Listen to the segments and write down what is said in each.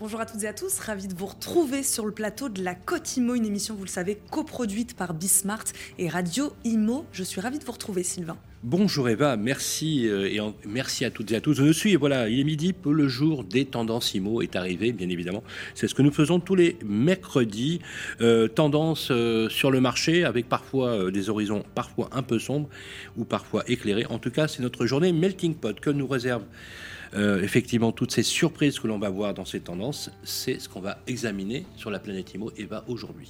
Bonjour à toutes et à tous, ravi de vous retrouver sur le plateau de la Côte Imo, une émission, vous le savez, coproduite par Bismart et Radio Imo. Je suis ravi de vous retrouver, Sylvain. Bonjour Eva, merci euh, et merci à toutes et à tous. Je suis, voilà, il est midi, le jour des tendances IMO est arrivé, bien évidemment. C'est ce que nous faisons tous les mercredis. Euh, tendances euh, sur le marché avec parfois des horizons parfois un peu sombres ou parfois éclairés. En tout cas, c'est notre journée Melting Pot que nous réserve effectivement toutes ces surprises que l'on va voir dans ces tendances. C'est ce qu'on va examiner sur la planète IMO Eva aujourd'hui.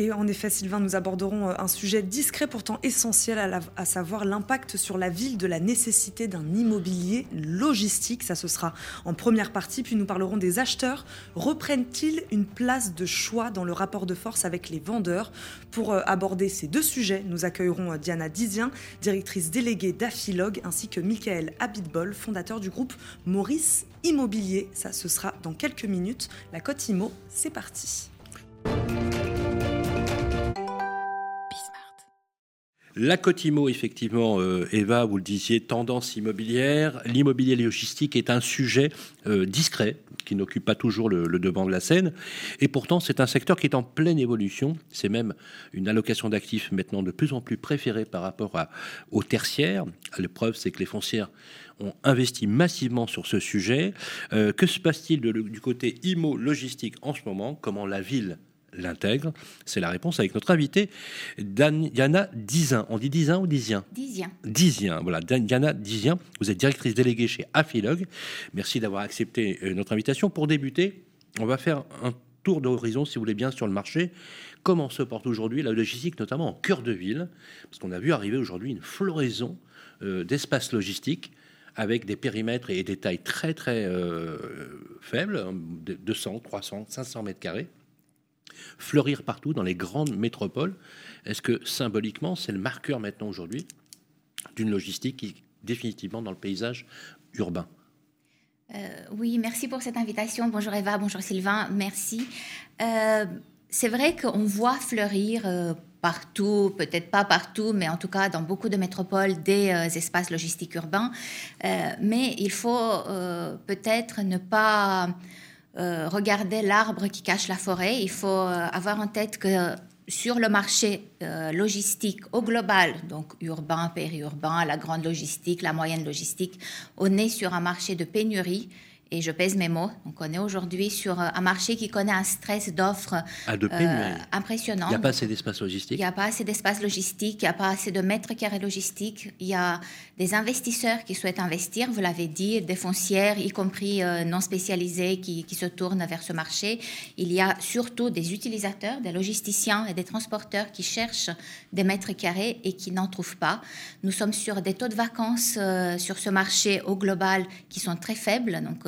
Et en effet, Sylvain, nous aborderons euh, un sujet discret pourtant essentiel, à, savoir l'impact sur la ville de la nécessité d'un immobilier logistique. Ça, ce sera en première partie. Puis nous parlerons des acheteurs. Reprennent-ils une place de choix dans le rapport de force avec les vendeurs? Pour euh, aborder ces deux sujets, nous accueillerons euh, Diana Dizien, directrice déléguée d'Aphilog, ainsi que Michael Abitbol, fondateur du groupe Maurice Immobilier. Ça, ce sera dans quelques minutes. La Côte Imo, c'est parti. La Cotimo, effectivement, euh, Eva, vous le disiez, tendance immobilière. L'immobilier logistique est un sujet euh, discret qui n'occupe pas toujours le, devant de la scène. Et pourtant, c'est un secteur qui est en pleine évolution. C'est même une allocation d'actifs maintenant de plus en plus préférée par rapport à, aux tertiaires. L'épreuve, c'est que les foncières ont investi massivement sur ce sujet. Euh, que se passe-t-il du côté IMO logistique en ce moment? Comment la ville l'intègre C'est la réponse avec notre invité, Diana Dizin. On dit Dizin ou Dizien? Dizien. Dizien, voilà. Diana Dizien, vous êtes directrice déléguée chez Afilog. Merci d'avoir accepté euh, notre invitation. Pour débuter, on va faire un tour d'horizon, si vous voulez bien, sur le marché. Comment se porte aujourd'hui la logistique, notamment en cœur de ville? Parce qu'on a vu arriver aujourd'hui une floraison euh, d'espaces logistiques avec des périmètres et des tailles très très euh, faibles, 200, 300, 500 mètres carrés fleurir partout dans les grandes métropoles. Est-ce que symboliquement, c'est le marqueur maintenant aujourd'hui d'une logistique qui est définitivement dans le paysage urbain? Euh, Oui, merci pour cette invitation. Bonjour Eva, bonjour Sylvain, merci. Euh, c'est vrai qu'on voit fleurir euh, partout, peut-être pas partout, mais en tout cas dans beaucoup de métropoles, des espaces logistiques urbains. mais il faut peut-être ne pas euh, regarder l'arbre qui cache la forêt. Il faut euh, avoir en tête que sur le marché euh, logistique au global, donc urbain, périurbain, la grande logistique, la moyenne logistique, on est sur un marché de pénurie et je pèse mes mots. Donc, on est aujourd'hui sur euh, un marché qui connaît un stress d'offres ah, euh, impressionnant. Il n'y a pas assez d'espace logistique? Il n'y a pas assez d'espace logistique, il n'y a pas assez de mètres carrés logistiques. Il y a des investisseurs qui souhaitent investir, vous l'avez dit, des foncières, y compris euh, non spécialisées, qui, qui, se tournent vers ce marché. Il y a surtout des utilisateurs, des logisticiens et des transporteurs qui cherchent des mètres carrés et qui n'en trouvent pas. Nous sommes sur des taux de vacances sur ce marché au global qui sont très faibles. Donc,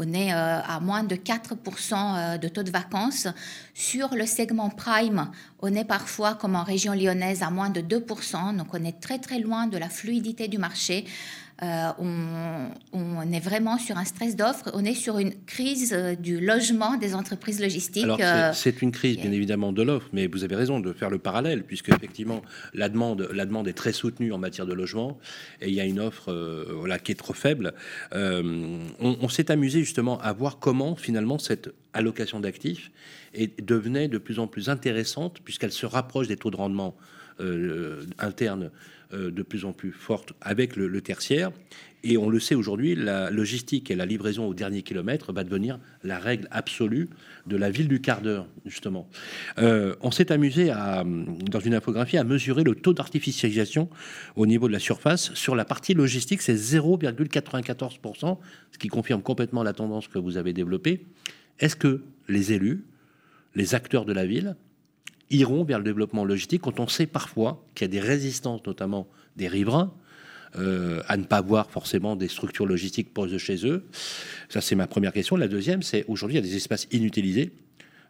on est euh, à moins de 4% euh, de taux de vacances. Sur le segment prime, on est parfois, comme en région lyonnaise, à moins de 2%. Donc on est très très loin de la fluidité du marché. Euh, on, est vraiment sur un stress d'offres, on est sur une crise euh, du logement des entreprises logistiques. Alors euh, c'est une crise bien évidemment de l'offre, mais vous avez raison de faire le parallèle, puisque effectivement la demande, la demande est très soutenue en matière de logement, et il y a une offre voilà, qui est trop faible. on, s'est amusé justement à voir comment finalement cette allocation d'actifs devenait de plus en plus intéressante, puisqu'elle se rapproche des taux de rendement euh, de plus en plus forte avec le, tertiaire. Et on le sait aujourd'hui, la logistique et la livraison au dernier kilomètre va devenir la règle absolue de la ville du quart d'heure, justement. Euh, on s'est amusé, à, dans une infographie, à mesurer le taux d'artificialisation au niveau de la surface. Sur la partie logistique, c'est 0,94%, ce qui confirme complètement la tendance que vous avez développée. Est-ce que les élus, les acteurs de la ville, iront vers le développement logistique quand on sait parfois qu'il y a des résistances, notamment des riverains, euh, à ne pas voir forcément des structures logistiques de chez eux. Ça, c'est ma première question. La deuxième, c'est aujourd'hui, il y a des espaces inutilisés.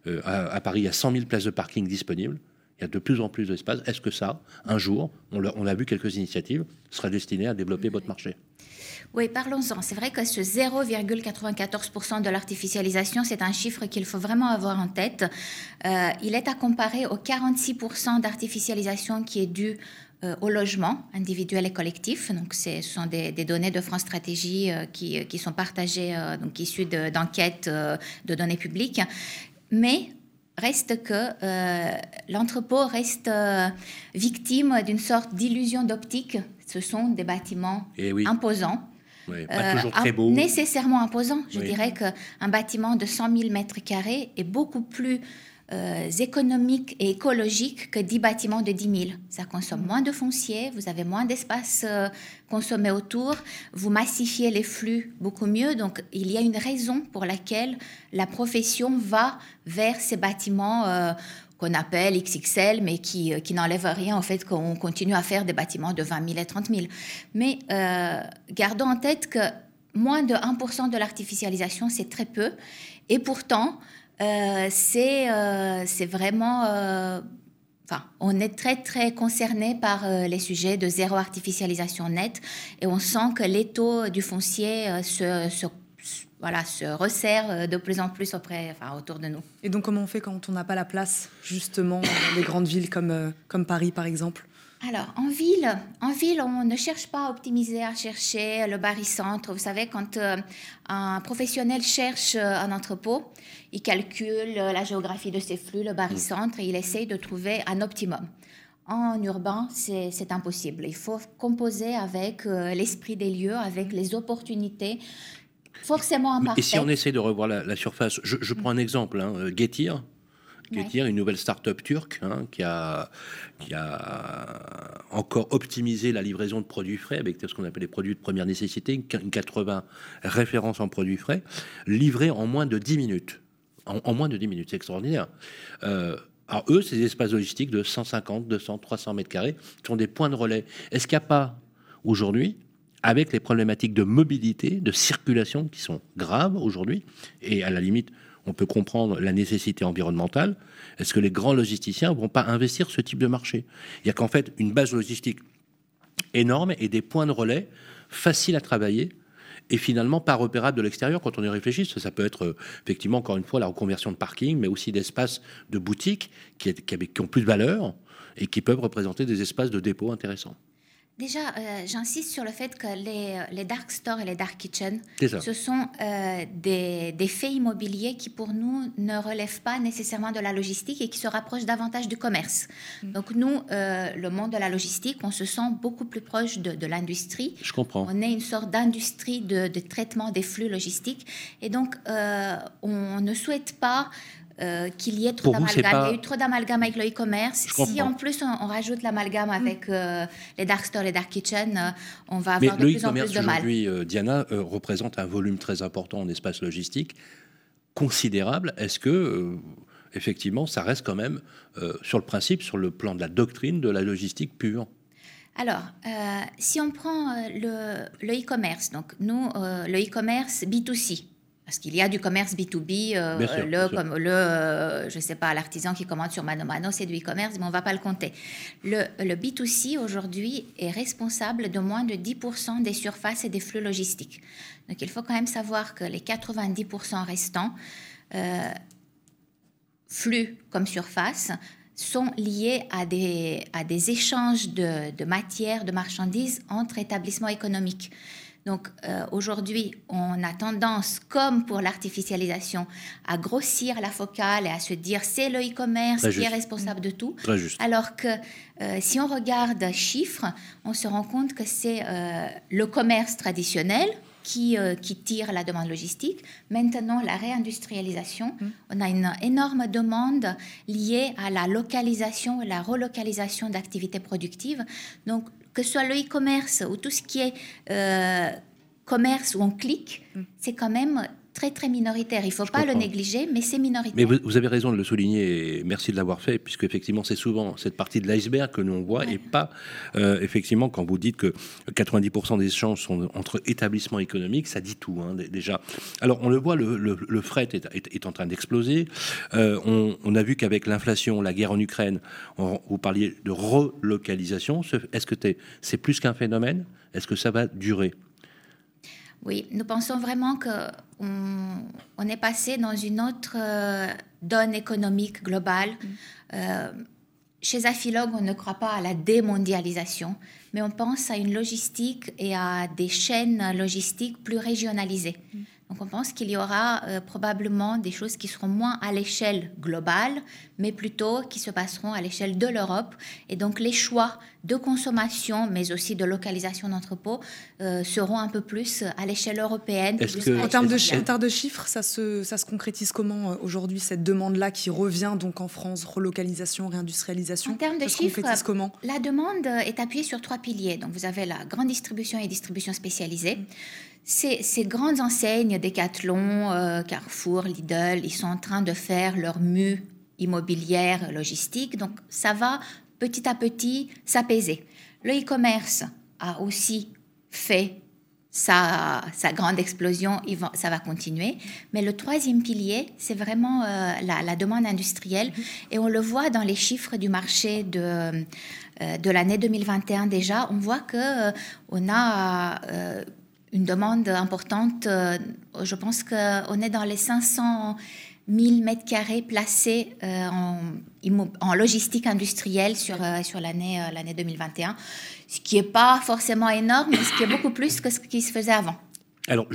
Euh, à, Paris, il y a 100 000 places de parking disponibles. Il y a de plus en plus d'espaces. Est-ce que ça, un jour, on a, on a vu quelques initiatives, sera destiné à développer votre marché? Oui, parlons-en. C'est vrai que ce 0,94% de l'artificialisation, c'est un chiffre qu'il faut vraiment avoir en tête. Euh, il est à comparer aux 46% d'artificialisation qui est dû euh, au logement individuel et collectif. Donc, ce sont des, données de France Stratégie euh, qui, qui, sont partagées, donc issues d'enquêtes de, données publiques. Mais reste que l'entrepôt reste victime d'une sorte d'illusion d'optique. Ce sont des bâtiments eh imposants pas toujours très beau. Nécessairement imposant. Je dirais qu'un bâtiment de 100 000 mètres carrés est beaucoup plus euh, économique et écologique que 10 bâtiments de 10 000. Ça consomme moins de foncier, vous avez moins d'espace euh, consommé autour, vous massifiez les flux beaucoup mieux. Donc il y a une raison pour laquelle la profession va vers ces bâtiments. Euh, qu'on appelle XXL, mais qui, qui n'enlève rien au fait qu'on continue à faire des bâtiments de 20 000 et 30 000. Mais euh, gardons en tête que moins de 1% de l'artificialisation, c'est très peu. Et pourtant, euh, c'est euh, vraiment... Enfin, on est très très concerné par les sujets de zéro artificialisation nette et on sent que les taux du foncier se voilà, se resserre euh, de plus en plus auprès, enfin, autour de nous. Et donc, comment on fait quand on n'a pas la place, justement, dans des grandes villes comme, euh, comme Paris, par exemple? Alors, en ville, en ville, on ne cherche pas à optimiser, à chercher le barycentre. Vous savez, quand euh, un professionnel cherche un entrepôt, il calcule la géographie de ses flux, le barycentre, et il essaye de trouver un optimum. En urbain, c'est impossible. Il faut composer avec l'esprit des lieux, avec les opportunités forcément imparfaite. Et si on essaie de revoir la, surface, je, prends un exemple, hein, euh, Getir. Getir, une nouvelle start-up turque hein, qui, a, qui a encore optimisé la livraison de produits frais avec ce qu'on appelle les produits de première nécessité, une 80 références en produits frais, livrés en moins de 10 minutes. En, moins de 10 minutes, c'est extraordinaire. Euh, alors eux, ces espaces logistiques de 150, 200, 300 mètres carrés sont des points de relais. Est-ce qu'il n'y a pas aujourd'hui avec les problématiques de mobilité, de circulation qui sont graves aujourd'hui, et à la limite, on peut comprendre la nécessité environnementale. Est-ce que les grands logisticiens vont pas investir ce type de marché? Il y a qu'en fait une base logistique énorme et des points de relais faciles à travailler et finalement pas repérables de l'extérieur quand on y réfléchit. Ça, peut être effectivement, encore une fois, la reconversion de parking, mais aussi d'espaces de boutiques qui, qui ont plus de valeur et qui peuvent représenter des espaces de dépôt intéressants. Déjà, euh, j'insiste sur le fait que les, les, dark stores et les dark kitchens, ce sont euh, des, des, faits immobiliers qui, pour nous, ne relèvent pas nécessairement de la logistique et qui se rapprochent davantage du commerce. Mm. Donc, nous, euh, le monde de la logistique, on se sent beaucoup plus proche de, de l'industrie. Je comprends. On est une sorte d'industrie de, de, traitement des flux logistiques. Et donc, on ne souhaite pas euh, qu'il y ait trop d'amalgame. Il y a eu trop d'amalgame avec le e-commerce. Si en plus on, rajoute l'amalgame mm. avec euh, les dark stores, les dark kitchens, euh, on va avoir de plus en plus de mal. aujourd'hui, Diana, représente un volume très important en espace logistique, considérable. Est-ce que effectivement, ça reste quand même sur le principe, sur le plan de la doctrine de la logistique pure? Alors, si on prend le e-commerce, donc nous, le e-commerce B2C, parce qu'il y a du commerce B2B, euh, le, comme le, euh, je sais pas, l'artisan qui commande sur Mano Mano, c'est du e-commerce, mais on va pas le compter. Le, le B2C aujourd'hui est responsable de moins de 10% des surfaces et des flux logistiques. Donc il faut quand même savoir que les 90% restants, euh, flux comme surface, sont liés à des, à des échanges de, de matières, de marchandises entre établissements économiques. Donc euh, aujourd'hui, on a tendance, comme pour l'artificialisation, à grossir la focale et à se dire c'est le e-commerce qui est responsable de tout. Alors que euh, si on regarde chiffres, on se rend compte que c'est euh, le commerce traditionnel, qui, qui, tire la demande logistique. Maintenant, la réindustrialisation, mmh. on a une énorme demande liée à la localisation la relocalisation d'activités productives. Donc, que ce soit le e-commerce ou tout ce qui est euh, commerce où on clique, mm. c'est quand même très très minoritaire. Il ne faut pas le négliger, mais c'est minoritaire. Mais vous, avez raison de le souligner et merci de l'avoir fait, puisque effectivement c'est souvent cette partie de l'iceberg que l'on voit et pas euh, effectivement quand vous dites que 90% des échanges sont entre établissements économiques, ça dit tout hein, déjà. Alors on le voit, le, fret est, en train d'exploser. Euh, on, a vu qu'avec l'inflation, la guerre en Ukraine, vous parliez de relocalisation. Est-ce que c'est plus qu'un phénomène? Est-ce que ça va durer? Oui, nous pensons vraiment que on, est passé dans une autre euh, donne économique globale. Mm. Euh, chez Afilog, on ne croit pas à la démondialisation, mais on pense à une logistique et à des chaînes logistiques plus régionalisées. Mm. Donc on pense qu'il y aura euh, probablement des choses qui seront moins à l'échelle globale, mais plutôt qui se passeront à l'échelle de l'Europe. Et donc les choix de consommation, mais aussi de localisation d'entrepôts, euh, seront un peu plus à l'échelle européenne. en, termes de, de chiffres, ça se, ça se concrétise comment euh, aujourd'hui, cette demande-là qui revient donc en France, relocalisation, réindustrialisation En termes de chiffres, comment? la demande est appuyée sur trois piliers. Donc vous avez la grande distribution et distribution spécialisée. Ces, ces, grandes enseignes, Decathlon, euh, Carrefour, Lidl, ils sont en train de faire leur mue immobilière, logistique. Donc, ça va petit à petit s'apaiser. Le e-commerce a aussi fait sa, grande explosion, ça va continuer. Mais le troisième pilier, c'est vraiment euh, la, demande industrielle. Et on le voit dans les chiffres du marché de, euh, de l'année 2021 déjà. On voit que on a une demande importante. Euh, je pense qu'on est dans les 500 000 mètres carrés placés euh, en, logistique industrielle sur, euh, sur l'année, l'année 2021, ce qui n'est pas forcément énorme, mais ce qui est beaucoup plus que ce qui se faisait avant. Alors,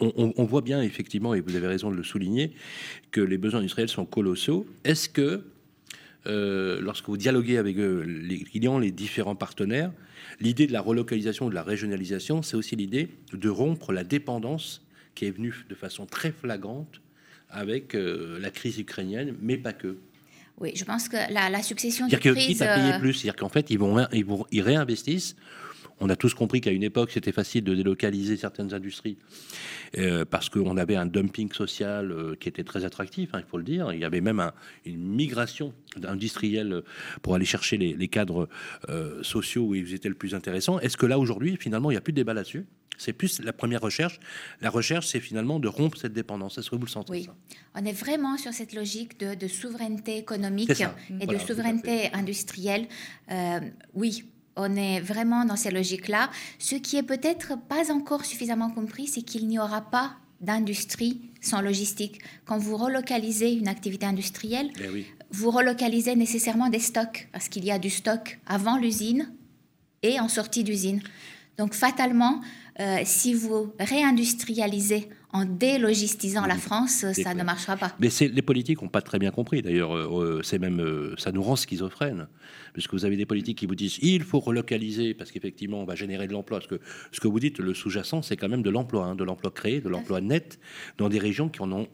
on, voit bien effectivement, et vous avez raison de le souligner, que les besoins industriels sont colossaux. Est-ce que, lorsque vous dialoguez avec les clients, les différents partenaires, L'idée de la relocalisation, de la régionalisation, c'est aussi l'idée de rompre la dépendance qui est venue de façon très flagrante avec euh, la crise ukrainienne, mais pas que. Oui, je pense que la, succession de crises... Quitte à payer euh, plus, c'est-à-dire qu'en fait, ils, vont, ils, vont, ils réinvestissent on a tous compris qu'à une époque, c'était facile de délocaliser certaines industries euh, parce qu'on avait un dumping social euh, qui était très attractif, hein, il faut le dire. Il y avait même une migration industrielle pour aller chercher les, cadres euh, sociaux où ils étaient le plus intéressants. Est-ce que là, aujourd'hui, finalement, il n'y a plus de débat là-dessus? C'est plus la première recherche. La recherche, c'est finalement de rompre cette dépendance. Est-ce que vous le sentez Oui, on est vraiment sur cette logique de, souveraineté économique et de souveraineté industrielle. oui, on est vraiment dans ces logiques-là. Ce qui est peut-être pas encore suffisamment compris, c'est qu'il n'y aura pas d'industrie sans logistique. Quand vous relocalisez une activité industrielle, eh vous relocalisez nécessairement des stocks, parce qu'il y a du stock avant l'usine et en sortie d'usine. Donc fatalement, euh, si vous réindustrialisez en délogistisant la France, ça ne marchera pas. Mais les politiques n'ont pas très bien compris. D'ailleurs, euh, euh, ça nous rend schizophrènes, puisque vous avez des politiques qui vous disent il faut relocaliser parce qu'effectivement on va générer de l'emploi. Ce que vous dites, le sous-jacent, c'est quand même de l'emploi, hein, de l'emploi créé, de l'emploi net dans des régions qui en ont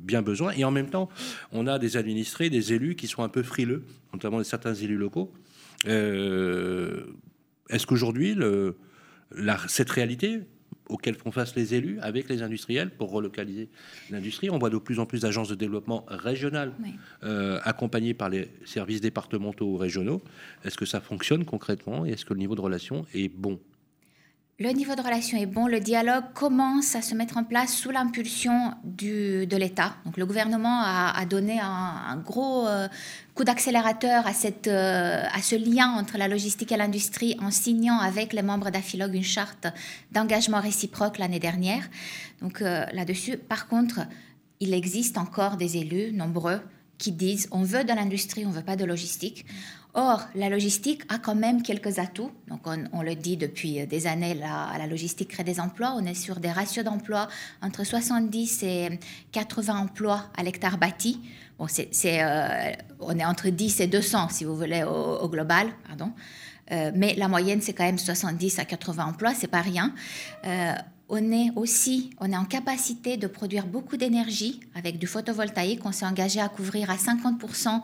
bien besoin. Et en même temps, on a des administrés, des élus qui sont un peu frileux, notamment certains élus locaux. Est-ce qu'aujourd'hui le cette réalité auquel font face les élus avec les industriels pour relocaliser l'industrie. On voit de plus en plus d'agences de développement régionales euh, accompagnées par les services départementaux ou régionaux. Est-ce que ça fonctionne concrètement et est-ce que le niveau de relation est bon? Le niveau de relation est bon, le dialogue commence à se mettre en place sous l'impulsion de l'État. Donc le gouvernement a, donné un, gros euh, coup d'accélérateur à, euh, à ce lien entre la logistique et l'industrie en signant avec les membres d'Afilog une charte d'engagement réciproque l'année dernière. Donc euh, là-dessus, par contre, il existe encore des élus nombreux qui disent on veut de l'industrie, on veut pas de logistique. Or, la logistique a quand même quelques atouts. Donc, on, le dit depuis des années, la, logistique crée des emplois. On est sur des ratios d'emplois entre 70 et 80 emplois à l'hectare bâti. Bon, c'est, euh, on est entre 10 et 200, si vous voulez, au, global. Euh, mais la moyenne, c'est quand même 70 à 80 emplois, c'est pas rien. Euh, on est aussi, on est en capacité de produire beaucoup d'énergie avec du photovoltaïque. On s'est engagé à couvrir à 50%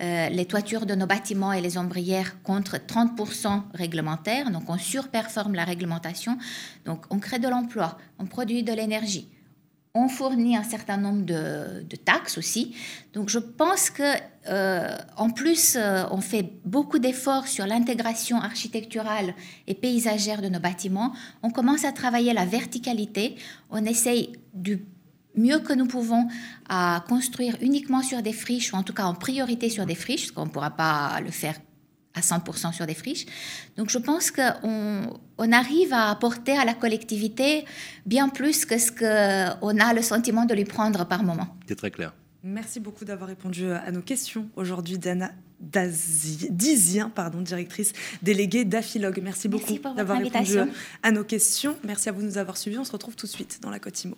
euh, les toitures de nos bâtiments et les ombrières contre 30% réglementaires. Donc on surperforme la réglementation. Donc on crée de l'emploi, on produit de l'énergie on fournit un certain nombre de, taxes aussi. Donc je pense que euh, en plus, euh, on fait beaucoup d'efforts sur l'intégration architecturale et paysagère de nos bâtiments. On commence à travailler la verticalité. On essaye du mieux que nous pouvons à construire uniquement sur des friches, ou en tout cas en priorité sur des friches, parce qu'on ne pourra pas le faire à 100% sur des friches. Donc je pense qu'on on arrive à apporter à la collectivité bien plus que ce qu'on a le sentiment de lui prendre par moment. C'est très clair. Merci beaucoup d'avoir répondu à nos questions aujourd'hui, Dana Dizien, pardon, directrice déléguée d'Afilog. Merci beaucoup d'avoir répondu à nos questions. Merci à vous de nous avoir suivis. On se retrouve tout de suite dans la Cotimo.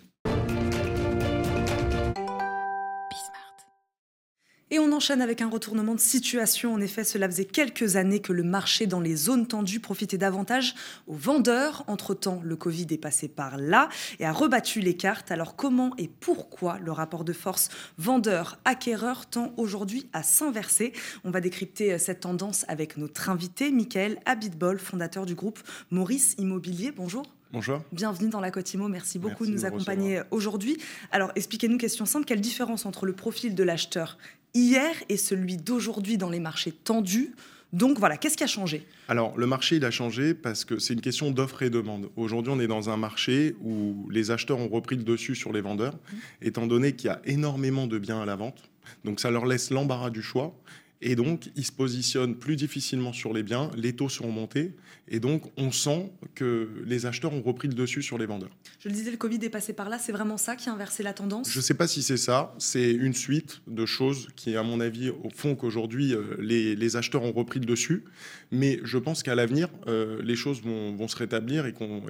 Et on enchaîne avec un retournement de situation. En effet, cela faisait quelques années que le marché dans les zones tendues profitait davantage aux vendeurs. Entre-temps, le Covid est passé par là et a rebattu les cartes. Alors comment et pourquoi le rapport de force vendeur-acquéreur tend aujourd'hui à s'inverser? On va décrypter cette tendance avec notre invité, Michael Abitbol, fondateur du groupe Maurice Immobilier. Bonjour. Bonjour. Bienvenue dans la Cotimo. Merci beaucoup de nous accompagner aujourd'hui. Alors, expliquez-nous, question simple, quelle différence entre le profil de l'acheteur hier et celui d'aujourd'hui dans les marchés tendus. Donc voilà, qu'est-ce qui a changé? Alors le marché, il a changé parce que c'est une question d'offre et demande. Aujourd'hui, on est dans un marché où les acheteurs ont repris le dessus sur les vendeurs, mmh. étant donné qu'il y a énormément de biens à la vente. Donc ça leur laisse l'embarras du choix. Et donc, ils se positionnent plus difficilement sur les biens, les taux sont montés, et donc on sent que les acheteurs ont repris le dessus sur les vendeurs. Je le disais, le Covid est passé par là, c'est vraiment ça qui a inversé la tendance? Je ne sais pas si c'est ça, c'est une suite de choses qui, à mon avis, font qu'aujourd'hui, euh, les, acheteurs ont repris le dessus, mais je pense qu'à l'avenir, euh, les choses vont, se rétablir et qu'on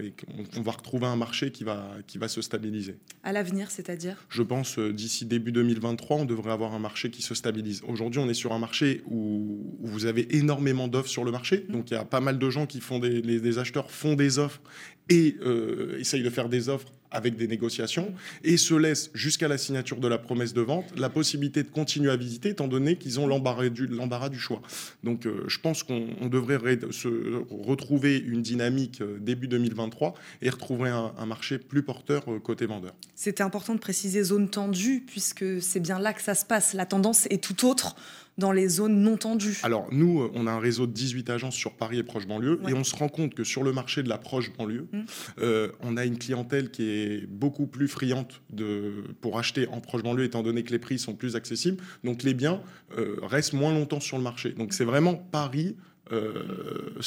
va retrouver un marché qui va, qui va se stabiliser. À l'avenir, c'est-à-dire? Je pense euh, d'ici début 2023, on devrait avoir un marché qui se stabilise. Aujourd'hui, on est sur un marché où, vous avez énormément d'offres sur le marché. Mm. Donc il y a pas mal de gens qui font des, acheteurs font des offres et euh, essayent de faire des offres avec des négociations et se laissent jusqu'à la signature de la promesse de vente la possibilité de continuer à visiter étant donné qu'ils ont l'embarras du, du, choix. Donc euh, je pense qu'on devrait se retrouver une dynamique euh, début 2023 et retrouver un marché plus porteur côté vendeur. C'était important de préciser zone tendue puisque c'est bien là que ça se passe. La tendance est tout autre dans les zones non tendues Alors, nous, euh, on a un réseau de 18 agences sur Paris et proche banlieue, et on se rend compte que sur le marché de la proche banlieue, mmh. euh, on a une clientèle qui est beaucoup plus friante de, pour acheter en proche banlieue, étant donné que les prix sont plus accessibles. Donc, les biens euh, restent moins longtemps sur le marché. Donc, c'est vraiment Paris, euh,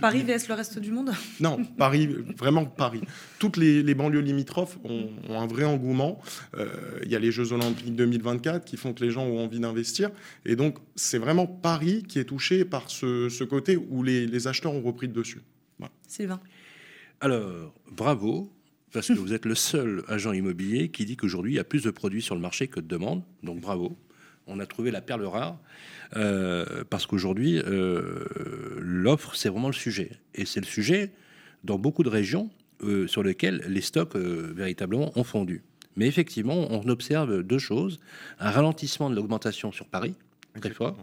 Paris vs le reste du monde Non, Paris, vraiment Paris. Toutes les, banlieues limitrophes ont, un vrai engouement. Euh, il y a les Jeux Olympiques 2024 qui font que les gens ont envie d'investir. Et donc, c'est vraiment Paris qui est touché par ce, côté où les, acheteurs ont repris le dessus. Sylvain Alors, bravo, parce que vous êtes le seul agent immobilier qui dit qu'aujourd'hui, il y a plus de produits sur le marché que de demandes. Donc, bravo. On a trouvé la perle rare. Euh, parce qu'aujourd'hui, euh, l'offre, c'est vraiment le sujet. Et c'est le sujet dans beaucoup de régions euh, sur lesquelles les stocks véritablement ont fondu. Mais effectivement, on observe deux choses. Un ralentissement de l'augmentation sur Paris, très fort,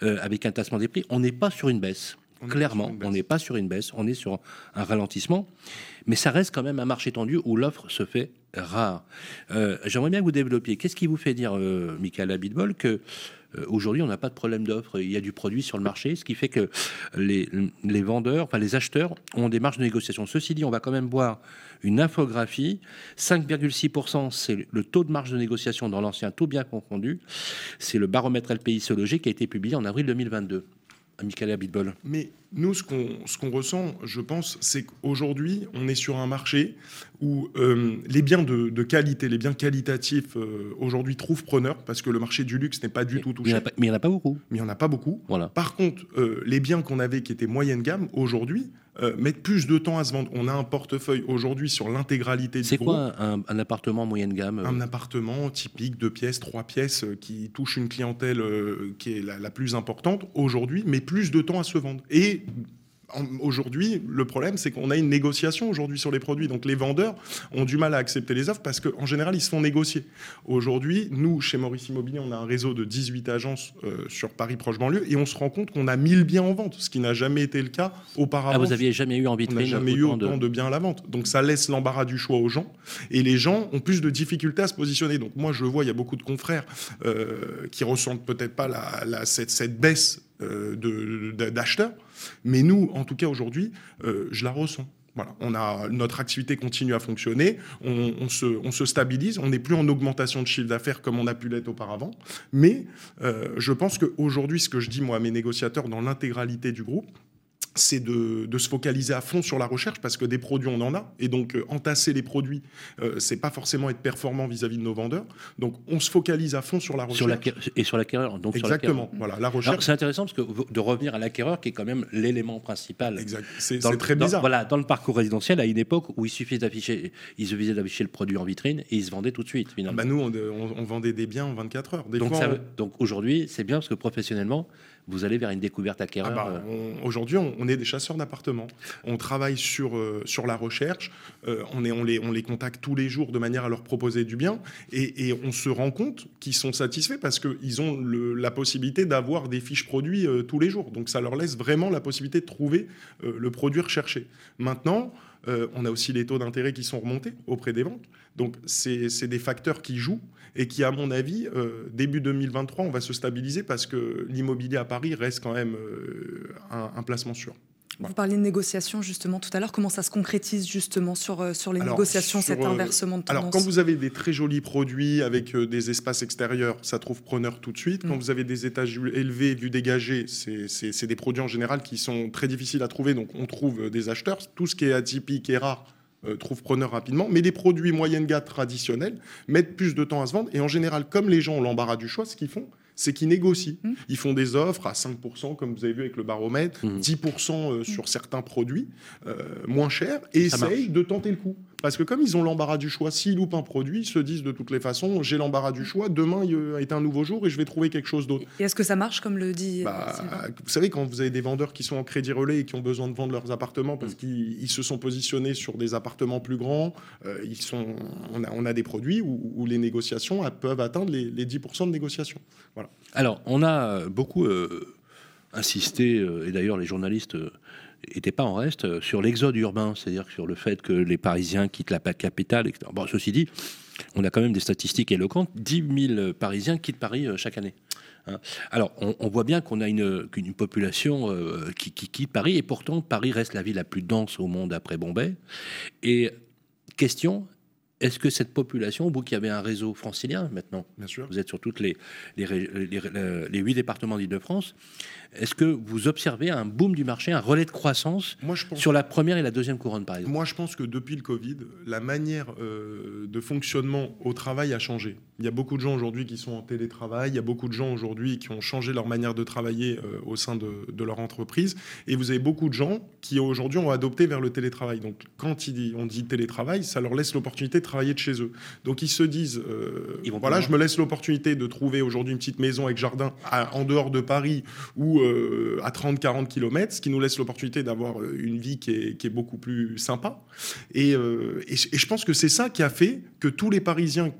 avec un tassement des prix. On n'est pas sur une baisse. Clairement, on n'est pas sur une baisse, on est sur un ralentissement, mais ça reste quand même un marché tendu où l'offre se fait rare. J'aimerais bien que vous développiez. Qu'est-ce qui vous fait dire, Michael Abitbol, que euh, aujourd'hui, on n'a pas de problème d'offre? Il y a du produit sur le marché, ce qui fait que les, vendeurs, enfin les acheteurs, ont des marges de négociation. Ceci dit, on va quand même voir une infographie. 5,6%, c'est le taux de marge de négociation dans l'ancien taux bien confondu. C'est le baromètre LPI Sologé qui a été publié en avril 2022. Michael Abitbol. Mais nous, ce qu'on ressent, je pense, c'est qu'aujourd'hui, on est sur un marché où euh, les biens de, qualité, les biens qualitatifs, euh, aujourd'hui, trouvent preneur, parce que le marché du luxe n'est pas du tout touché. mais il n'y en a pas beaucoup. Mais il n'y en a pas beaucoup. Voilà. Par contre, euh, les biens qu'on avait qui étaient moyenne gamme, aujourd'hui, mettent plus de temps à se vendre. On a un portefeuille aujourd'hui sur l'intégralité du C'est quoi un, appartement moyenne gamme Un appartement typique, deux pièces, trois pièces, qui touche une clientèle qui est la, la plus importante aujourd'hui, met plus de temps à se vendre. Et Aujourd'hui, le problème, c'est qu'on a une négociation aujourd'hui sur les produits. Donc les vendeurs ont du mal à accepter les offres parce qu'en général, ils se font négocier. Aujourd'hui, nous, chez Maurice Immobilier, on a un réseau de 18 agences euh, sur Paris proche banlieue et on se rend compte qu'on a 1000 biens en vente, ce qui n'a jamais été le cas auparavant. Ah, vous n'aviez jamais eu envie de On n'a jamais eu autant de... biens à la vente. Donc ça laisse l'embarras du choix aux gens et les gens ont plus de difficultés à se positionner. Donc moi, je vois, il y a beaucoup de confrères euh, qui ressentent peut-être pas la, cette, cette baisse euh, d'acheteurs. Mais nous, en tout cas aujourd'hui, euh, je la ressens. Voilà, on a, notre activité continue à fonctionner, on, se, stabilise, on n'est plus en augmentation de chiffre d'affaires comme on a pu l'être auparavant. Mais euh, je pense qu'aujourd'hui, ce que je dis moi à mes négociateurs dans l'intégralité du groupe, c'est de, se focaliser à fond sur la recherche parce que des produits on en a. Et donc euh, entasser les produits euh, c'est pas forcément être performant vis-à-vis de nos vendeurs. Donc on se focalise à fond sur la recherche. et sur l'acquéreur donc exactement voilà la recherche. c'est intéressant parce que de revenir à l'acquéreur qui est quand même l'élément principal. Exact c'est très bizarre. voilà dans le parcours résidentiel à une époque où il suffisait d'afficher le produit en vitrine et il se vendait tout de suite finalement. Bah nous on, vendait des biens en 24 heures. Donc, donc aujourd'hui c'est bien parce que professionnellement vous allez vers une découverte acquéreur ah bah, euh. Aujourd'hui, on, est des chasseurs d'appartements. On travaille sur, euh, sur la recherche. Euh, on, est, on, les, on les contacte tous les jours de manière à leur proposer du bien. Et, on se rend compte qu'ils sont satisfaits parce qu'ils ont la possibilité d'avoir des fiches produits tous les jours. Donc ça leur laisse vraiment la possibilité de trouver le produit recherché. Maintenant, on a aussi les taux d'intérêt qui sont remontés auprès des banques. Donc c'est des facteurs qui jouent et qui, à mon avis, euh, début 2023, on va se stabiliser parce que l'immobilier à Paris reste quand même euh, un, placement sûr. Vous parliez de négociations justement tout à l'heure. Comment ça se concrétise justement sur, euh, sur les négociations, cet inversement de tendance Alors, quand vous avez des très jolis produits avec des espaces extérieurs, ça trouve preneur tout de suite. Quand mm. vous avez des étages élevés, vus dégagés, c'est des produits en général qui sont très difficiles à trouver. Donc, on trouve des acheteurs. Tout ce qui est atypique et rare, euh, trouve preneur rapidement, mais les produits moyenne gamme traditionnels mettent plus de temps à se vendre. Et en général, comme les gens ont l'embarras du choix, ce qu'ils font, c'est qu'ils négocient. Mmh. Ils font des offres à 5%, comme vous avez vu avec le baromètre, 10% mmh. euh, sur mmh. certains produits euh, moins chers, et essayent de tenter le coup. Parce que comme ils ont l'embarras du choix, s'ils loupent un produit, ils se disent de toutes les façons, j'ai l'embarras du choix, demain est un nouveau jour et je vais trouver quelque chose d'autre. Et est-ce que ça marche comme le dit bah, Vous savez, quand vous avez des vendeurs qui sont en crédit relais et qui ont besoin de vendre leurs appartements parce qu'ils se sont positionnés sur des appartements plus grands, euh, ils sont, on, a, on a des produits où, les négociations peuvent atteindre les, 10% de négociations. Voilà. Alors, on a beaucoup euh, insisté, euh, et d'ailleurs les journalistes n'était pas en reste euh, sur l'exode urbain, c'est-à-dire sur le fait que les Parisiens quittent la capitale. Etc. Bon, ceci dit, on a quand même des statistiques éloquentes. 10 000 Parisiens quittent Paris euh, chaque année. Hein. Alors, on, voit bien qu'on a une, population euh, qui, quitte Paris, et pourtant, Paris reste la ville la plus dense au monde après Bombay. Et question, est-ce que cette population, vous qui avez un réseau francilien maintenant, Bien sûr. vous êtes sur toutes les, les, les, huit départements d'Île-de-France, est-ce que vous observez un boom du marché, un relais de croissance sur la première et la deuxième couronne, par exemple? Moi, je pense que depuis le Covid, la manière euh, de fonctionnement au travail a changé. Il y a beaucoup de gens aujourd'hui qui sont en télétravail, il y a beaucoup de gens aujourd'hui qui ont changé leur manière de travailler euh, au sein de, leur entreprise, et vous avez beaucoup de gens qui aujourd'hui ont adopté vers le télétravail. Donc, quand on dit télétravail, ça leur laisse l'opportunité de travailler de chez eux. Donc, ils se disent, euh, voilà, je me laisse l'opportunité de trouver aujourd'hui une petite maison avec jardin en dehors de Paris ou euh, à 30-40 km, ce qui nous laisse l'opportunité d'avoir euh, une vie qui est, beaucoup plus sympa. Euh, et, je pense que c'est ça qui a fait que tous les Parisiens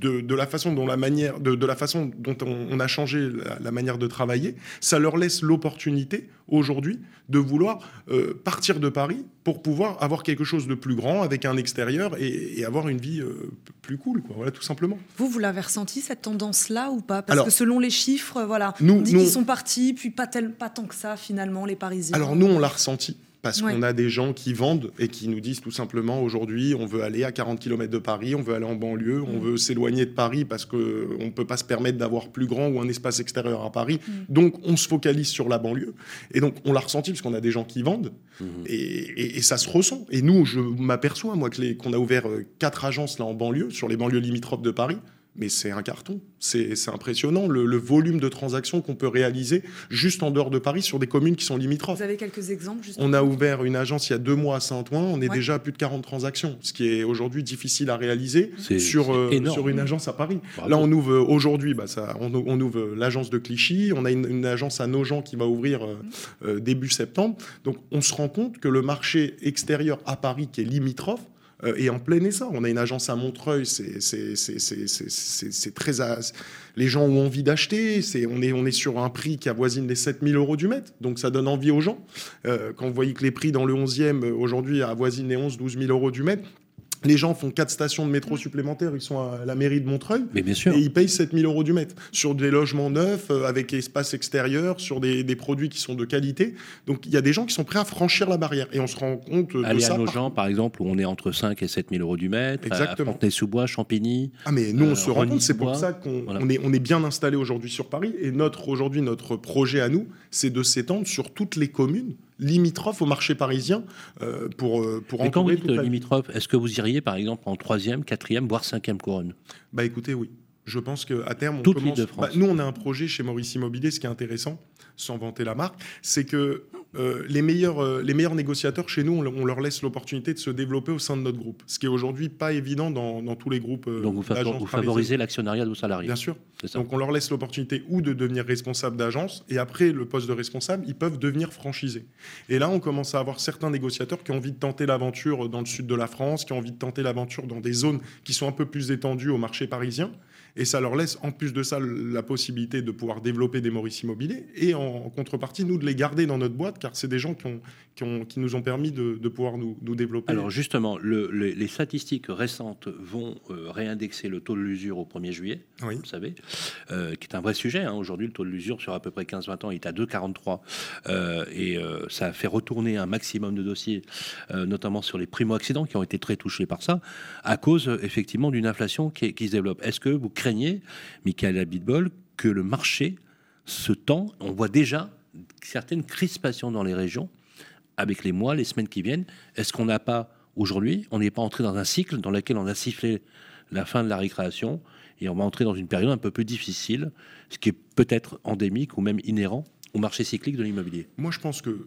de, la façon dont la manière, de, la façon dont on, a changé la, manière de travailler, ça leur laisse l'opportunité aujourd'hui de vouloir euh, partir de Paris pour pouvoir avoir quelque chose de plus grand avec un extérieur et, avoir une vie euh, plus cool, quoi. Voilà, tout simplement. Vous, vous l'avez ressenti cette tendance-là ou pas? Parce que selon les chiffres, voilà, nous, on dit qu'ils sont partis, puis pas, tel, pas tant que ça finalement, les Parisiens. Alors nous, on l'a ressenti parce qu'on a des gens qui vendent et qui nous disent tout simplement aujourd'hui on veut aller à 40 km de Paris, on veut aller en banlieue, on mm. veut s'éloigner de Paris parce qu'on ne peut pas se permettre d'avoir plus grand ou un espace extérieur à Paris. Mm. Donc on se focalise sur la banlieue. Et donc on l'a ressenti parce qu'on a des gens qui vendent mm-hmm. et, ça se ressent. Et nous, je m'aperçois moi qu'on a ouvert euh, quatre agences là en banlieue, sur les banlieues limitrophes de Paris mais c'est un carton. C'est impressionnant le, volume de transactions qu'on peut réaliser juste en dehors de Paris sur des communes qui sont limitrophes. Vous avez quelques exemples On a ouvert une agence il y a deux mois à Saint-Ouen, on est déjà à plus de 40 transactions, ce qui est aujourd'hui difficile à réaliser sur, euh, sur une agence à Paris. Là, on ouvre aujourd'hui, bah, ça, on, ouvre l'agence de Clichy, on a une, agence à Nogent qui va ouvrir euh, euh, début septembre. Donc on se rend compte que le marché extérieur à Paris, qui est limitrophe, euh, et en plein essor. On a une agence à Montreuil, c'est très. Les gens ont envie d'acheter, on est, est sur un prix qui avoisine les 7000 euros du mètre, donc ça donne envie aux gens. Euh, quand vous voyez que les prix dans le 11e aujourd'hui avoisinent les 11-12 000 euros du mètre, Les gens font quatre stations de métro supplémentaires, ils sont à la mairie de Montreuil. Mais bien sûr. Et ils payent 7000 euros du mètre sur des logements neufs, euh, avec espace extérieur, sur des, produits qui sont de qualité. Donc il y a des gens qui sont prêts à franchir la barrière. Et on se rend compte de Aller ça. à nos gens, par exemple, où on est entre 5 et 7000 euros du mètre. Exactement. Fontenay-sous-Bois, Champigny. Ah, mais nous, on se rend compte, c'est pour ça qu'on est, on est bien installé aujourd'hui sur Paris. Et notre, aujourd'hui, notre projet à nous, c'est de s'étendre sur toutes les communes limitrophes au marché parisien euh, pour, euh, pour Mais quand vous dites limitrophe, est-ce que vous iriez par exemple en troisième, quatrième, voire cinquième couronne? Bah écoutez, oui. Je pense qu'à terme, on Toute commence. De France. Bah, nous, on a un projet chez Maurice Immobilier. Ce qui est intéressant, sans vanter la marque, c'est que euh, les, meilleurs, euh, les meilleurs négociateurs chez nous, on, leur laisse l'opportunité de se développer au sein de notre groupe, ce qui est aujourd'hui pas évident dans, dans, tous les groupes. Euh, Donc vous, vous favorisez l'actionnariat de vos salariés Bien sûr. Donc on leur laisse l'opportunité ou de devenir responsable d'agence, et après le poste de responsable, ils peuvent devenir franchisés. Et là, on commence à avoir certains négociateurs qui ont envie de tenter l'aventure dans le sud de la France, qui ont envie de tenter l'aventure dans des zones qui sont un peu plus étendues au marché parisien. Et ça leur laisse, en plus de ça, la possibilité de pouvoir développer des Maurice immobiliers et en contrepartie, nous, de les garder dans notre boîte, car c'est des gens qui, ont, qui, ont, qui, nous ont permis de, de pouvoir nous, nous, développer. Alors justement, le, les statistiques récentes vont euh, réindexer le taux de l'usure au 1er juillet, oui. vous savez, euh, qui est un vrai sujet. Hein. Aujourd'hui, le taux de l'usure sur à peu près 15-20 ans est à 2,43. Euh, et ça a fait retourner un maximum de dossiers, notamment sur les primo-accidents, qui ont été très touchés par ça, à cause effectivement d'une inflation qui, qui, se développe. Est-ce que vous craignez, Michael Abitbol, que le marché se tend? On voit déjà certaines crispations dans les régions avec les mois, les semaines qui viennent. Est-ce qu'on n'a pas aujourd'hui, on n'est pas entré dans un cycle dans lequel on a sifflé la fin de la récréation et on va entrer dans une période un peu plus difficile, ce qui est peut-être endémique ou même inhérent au marché cyclique de l'immobilier? Moi, je pense que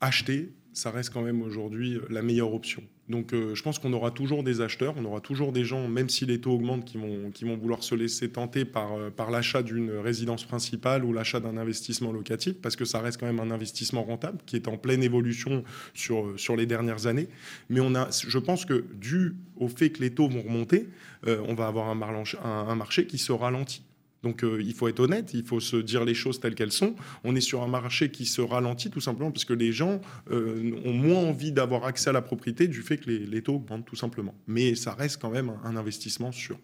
acheter, ça reste quand même aujourd'hui la meilleure option. Donc euh, je pense qu'on aura toujours des acheteurs, on aura toujours des gens, même si les taux augmentent, qui vont, qui vont vouloir se laisser tenter par, euh, par l'achat d'une résidence principale ou l'achat d'un investissement locatif, parce que ça reste quand même un investissement rentable qui est en pleine évolution sur, sur les dernières années. Mais on a, je pense que dû au fait que les taux vont remonter, euh, on va avoir un, un, un marché qui se ralentit. Donc euh, il faut être honnête, il faut se dire les choses telles qu'elles sont. On est sur un marché qui se ralentit tout simplement parce que les gens euh, ont moins envie d'avoir accès à la propriété du fait que les, les, taux augmentent tout simplement. Mais ça reste quand même un, investissement sûr.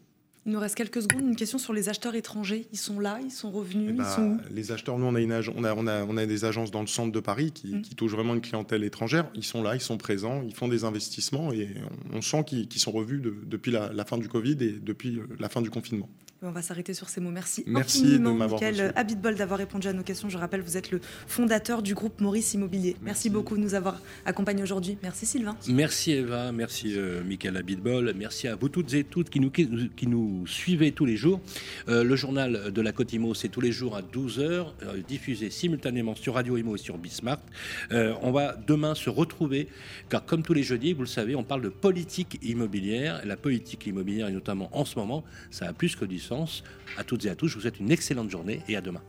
Il nous reste quelques secondes. Une question sur les acheteurs étrangers. Ils sont là, ils sont revenus, bah, ils sont Les acheteurs, nous, on a, une on, a, on, a, on a des agences dans le centre de Paris qui, mmh. qui, touchent vraiment une clientèle étrangère. Ils sont là, ils sont présents, ils font des investissements et on, on sent qu'ils qu sont revus de, depuis la, la, fin du Covid et depuis la fin du confinement. On va s'arrêter sur ces mots. Merci, Merci infiniment, de Michael Habitbol, d'avoir répondu à nos questions. Je rappelle, vous êtes le fondateur du groupe Maurice Immobilier. Merci, merci beaucoup de nous avoir accompagnés aujourd'hui. Merci Sylvain. Merci Eva, merci euh, Michael Habitbol. Merci à vous toutes et toutes qui nous, qui nous suivez tous les jours. Euh, le journal de la Côte Imo, c'est tous les jours à 12h, euh, diffusé simultanément sur Radio Imo et sur Bismart. Euh, on va demain se retrouver, car comme tous les jeudis, vous le savez, on parle de politique immobilière. La politique immobilière, et notamment en ce moment, ça a plus que du à toutes et à tous, je vous souhaite une excellente journée et à demain.